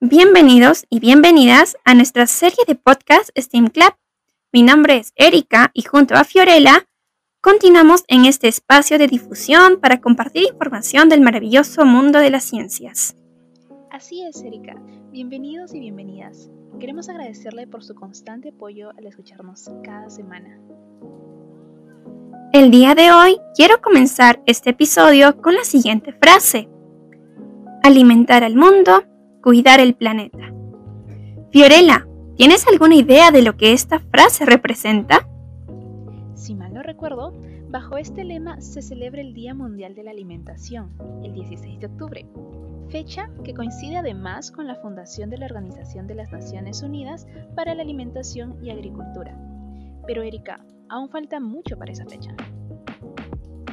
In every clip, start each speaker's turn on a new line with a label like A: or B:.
A: Bienvenidos y bienvenidas a nuestra serie de podcast STEAM Club. Mi nombre es Erika y junto a Fiorella continuamos en este espacio de difusión para compartir información del maravilloso mundo de las ciencias.
B: Así es, Erika. Bienvenidos y bienvenidas. Queremos agradecerle por su constante apoyo al escucharnos cada semana.
A: El día de hoy quiero comenzar este episodio con la siguiente frase. Alimentar al mundo, cuidar el planeta. Fiorella, ¿tienes alguna idea de lo que esta frase representa?
B: Si mal no recuerdo, bajo este lema se celebra el Día Mundial de la Alimentación, el 16 de octubre, fecha que coincide además con la fundación de la Organización de las Naciones Unidas para la Alimentación y Agricultura. Pero Erika, aún falta mucho para esa fecha.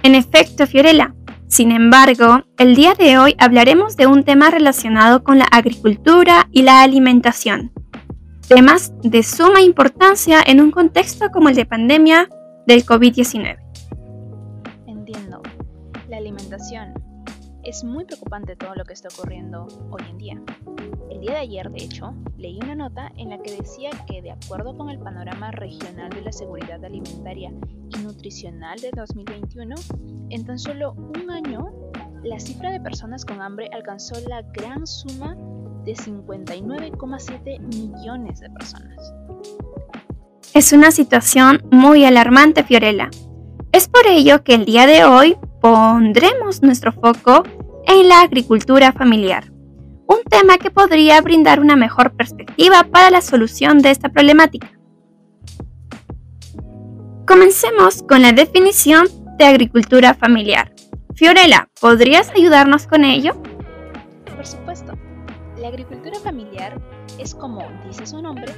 A: En efecto, Fiorella. Sin embargo, el día de hoy hablaremos de un tema relacionado con la agricultura y la alimentación. Temas de suma importancia en un contexto como el de pandemia del COVID-19.
B: Entiendo. La alimentación, es muy preocupante todo lo que está ocurriendo hoy en día. El día de ayer, de hecho, leí una nota en la que decía que de acuerdo con el panorama regional de la seguridad alimentaria y nutricional de 2021, en tan solo un año, la cifra de personas con hambre alcanzó la gran suma de 59,7 millones de personas.
A: Es una situación muy alarmante, Fiorella. Es por ello que el día de hoy pondremos nuestro foco en la agricultura familiar, un tema que podría brindar una mejor perspectiva para la solución de esta problemática. Comencemos con la definición de agricultura familiar. Fiorella, ¿podrías ayudarnos con ello?
B: Por supuesto. La agricultura familiar es como dice su nombre,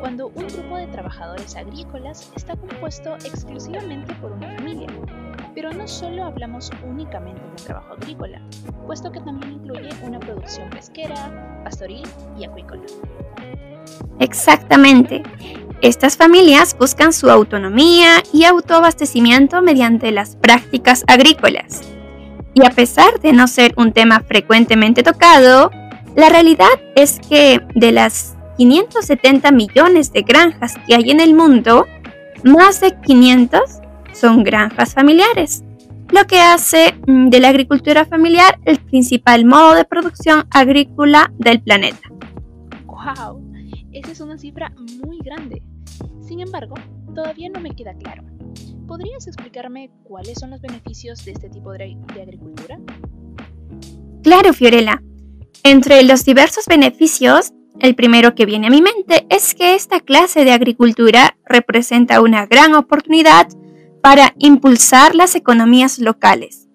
B: cuando un grupo de trabajadores agrícolas está compuesto exclusivamente por una familia. Pero no solo hablamos únicamente de trabajo agrícola, puesto que también incluye una producción pesquera, pastoril y acuícola.
A: Exactamente. Estas familias buscan su autonomía y autoabastecimiento mediante las prácticas agrícolas. Y a pesar de no ser un tema frecuentemente tocado, la realidad es que de las 570 millones de granjas que hay en el mundo, más de 500 son granjas familiares, lo que hace mm, de la agricultura familiar el principal modo de producción agrícola del planeta.
B: ¡Wow! Esa es una cifra muy grande. Sin embargo, todavía no me queda claro. ¿Podrías explicarme cuáles son los beneficios de este tipo de, de agricultura?
A: Claro, Fiorella. Entre los diversos beneficios, el primero que viene a mi mente es que esta clase de agricultura representa una gran oportunidad para impulsar las economías locales,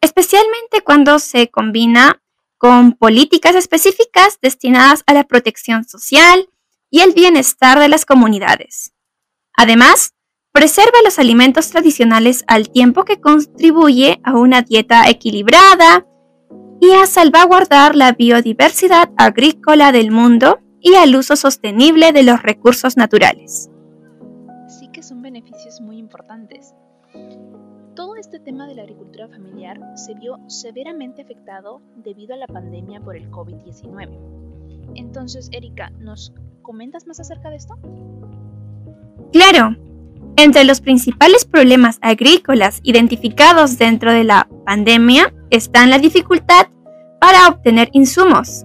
A: especialmente cuando se combina con políticas específicas destinadas a la protección social y el bienestar de las comunidades. Además, preserva los alimentos tradicionales al tiempo que contribuye a una dieta equilibrada, y a salvaguardar la biodiversidad agrícola del mundo y al uso sostenible de los recursos naturales.
B: Son beneficios muy importantes. Todo este tema de la agricultura familiar se vio severamente afectado debido a la pandemia por el COVID-19. Entonces, Erika, ¿nos comentas más acerca de esto?
A: Claro. Entre los principales problemas agrícolas identificados dentro de la pandemia están la dificultad para obtener insumos,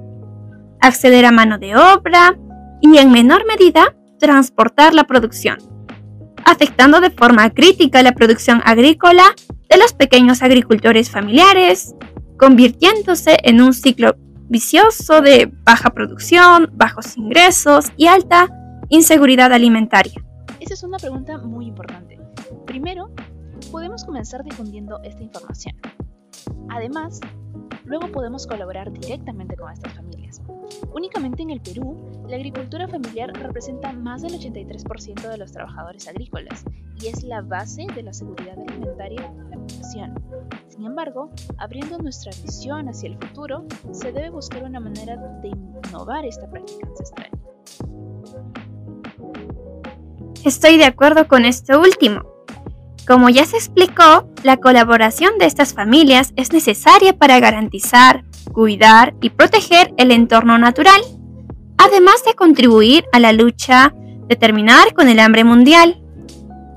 A: acceder a mano de obra y en menor medida transportar la producción, afectando de forma crítica la producción agrícola de los pequeños agricultores familiares, convirtiéndose en un ciclo vicioso de baja producción, bajos ingresos y alta inseguridad alimentaria.
B: Esa es una pregunta muy importante. Primero, podemos comenzar difundiendo esta información. Además, luego podemos colaborar directamente con estas familias. Únicamente en el Perú, la agricultura familiar representa más del 83% de los trabajadores agrícolas y es la base de la seguridad alimentaria de la población. Sin embargo, abriendo nuestra visión hacia el futuro, se debe buscar una manera de innovar esta práctica ancestral.
A: Estoy de acuerdo con esto último. Como ya se explicó, la colaboración de estas familias es necesaria para garantizar cuidar y proteger el entorno natural, además de contribuir a la lucha de terminar con el hambre mundial.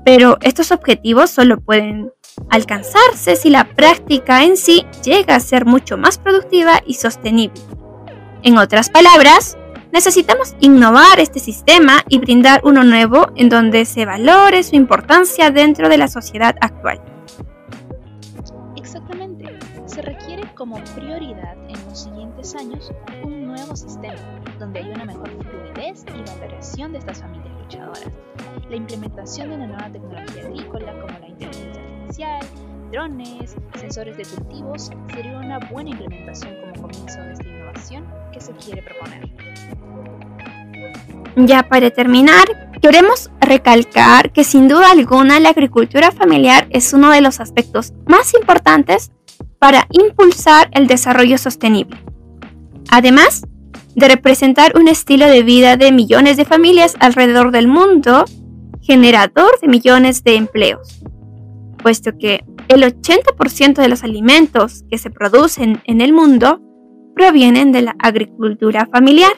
A: Pero estos objetivos solo pueden alcanzarse si la práctica en sí llega a ser mucho más productiva y sostenible. En otras palabras, necesitamos innovar este sistema y brindar uno nuevo en donde se valore su importancia dentro de la sociedad actual.
B: Exactamente, se requiere como prioridad en los siguientes años un nuevo sistema donde haya una mejor fluidez y valoración de estas familias luchadoras, la implementación de una nueva tecnología agrícola como la inteligencia artificial, drones, sensores de cultivos, sería una buena implementación como comienzo de esta que se quiere proponer.
A: Ya para terminar, queremos recalcar que sin duda alguna la agricultura familiar es uno de los aspectos más importantes para impulsar el desarrollo sostenible. Además de representar un estilo de vida de millones de familias alrededor del mundo, generador de millones de empleos, puesto que el 80% de los alimentos que se producen en el mundo provienen de la agricultura familiar.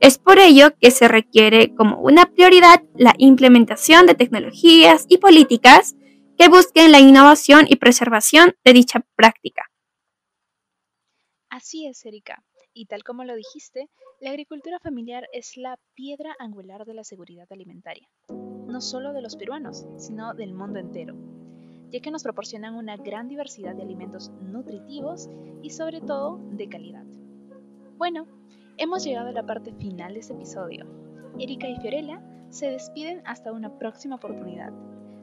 A: Es por ello que se requiere como una prioridad la implementación de tecnologías y políticas que busquen la innovación y preservación de dicha práctica.
B: Así es, Erika. Y tal como lo dijiste, la agricultura familiar es la piedra angular de la seguridad alimentaria, no solo de los peruanos, sino del mundo entero, ya que nos proporcionan una gran diversidad de alimentos nutritivos y sobre todo de calidad. Bueno, hemos llegado a la parte final de este episodio. Erika y Fiorella se despiden hasta una próxima oportunidad.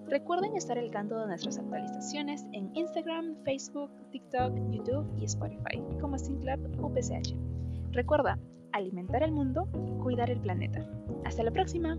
B: Recuerden estar al tanto de nuestras actualizaciones en Instagram, Facebook, TikTok, YouTube y Spotify como SynClub UPCH. Recuerda, alimentar el mundo, cuidar el planeta. Hasta la próxima.